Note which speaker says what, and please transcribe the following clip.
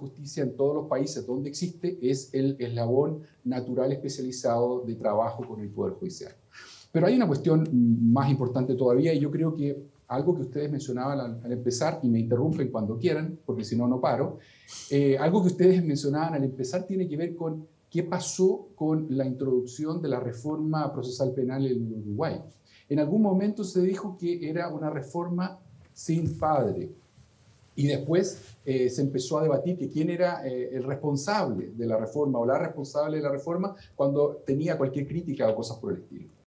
Speaker 1: Justicia en todos los países donde existe es el eslabón natural especializado de trabajo con el Poder Judicial. Pero hay una cuestión más importante todavía y yo creo que algo que ustedes mencionaban al, empezar, y me interrumpen cuando quieran, porque si no, no paro, eh, algo que ustedes mencionaban al empezar tiene que ver con qué pasó con la introducción de la reforma procesal penal en Uruguay. En algún momento se dijo que era una reforma sin padre, y después eh, se empezó a debatir que quién era eh, el responsable de la reforma o la responsable de la reforma cuando tenía cualquier crítica o cosas por el estilo.